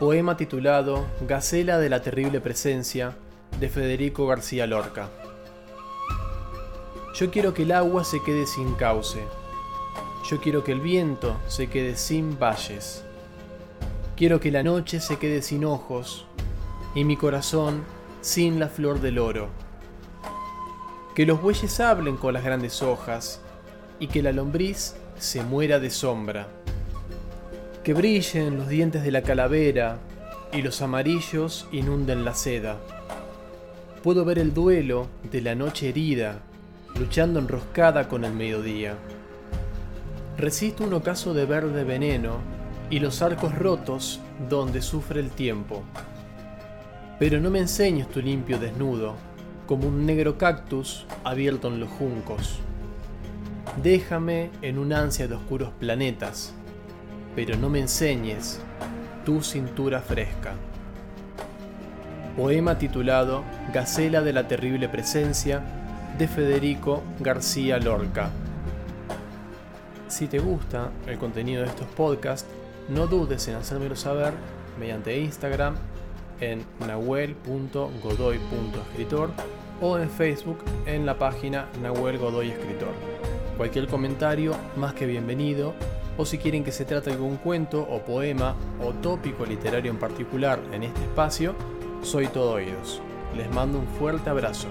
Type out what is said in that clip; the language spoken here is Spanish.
Poema titulado Gacela de la terrible presencia de Federico García Lorca. Yo quiero que el agua se quede sin cauce. Yo quiero que el viento se quede sin valles. Quiero que la noche se quede sin ojos y mi corazón sin la flor del oro. Que los bueyes hablen con las grandes hojas y que la lombriz se muera de sombra. Que brillen los dientes de la calavera y los amarillos inunden la seda. Puedo ver el duelo de la noche herida, luchando enroscada con el mediodía. Resisto un ocaso de verde veneno y los arcos rotos donde sufre el tiempo. Pero no me enseñes tu limpio desnudo, como un negro cactus abierto en los juncos. Déjame en un ansia de oscuros planetas, pero no me enseñes tu cintura fresca. Poema titulado Gacela de la terrible presencia de Federico García Lorca. Si te gusta el contenido de estos podcasts, no dudes en hacérmelo saber mediante Instagram en nahuel.godoy.escritor o en Facebook en la página Nahuel Godoy Escritor. Cualquier comentario más que bienvenido o si quieren que se trate algún cuento o poema o tópico literario en particular en este espacio, soy todo oídos. Les mando un fuerte abrazo.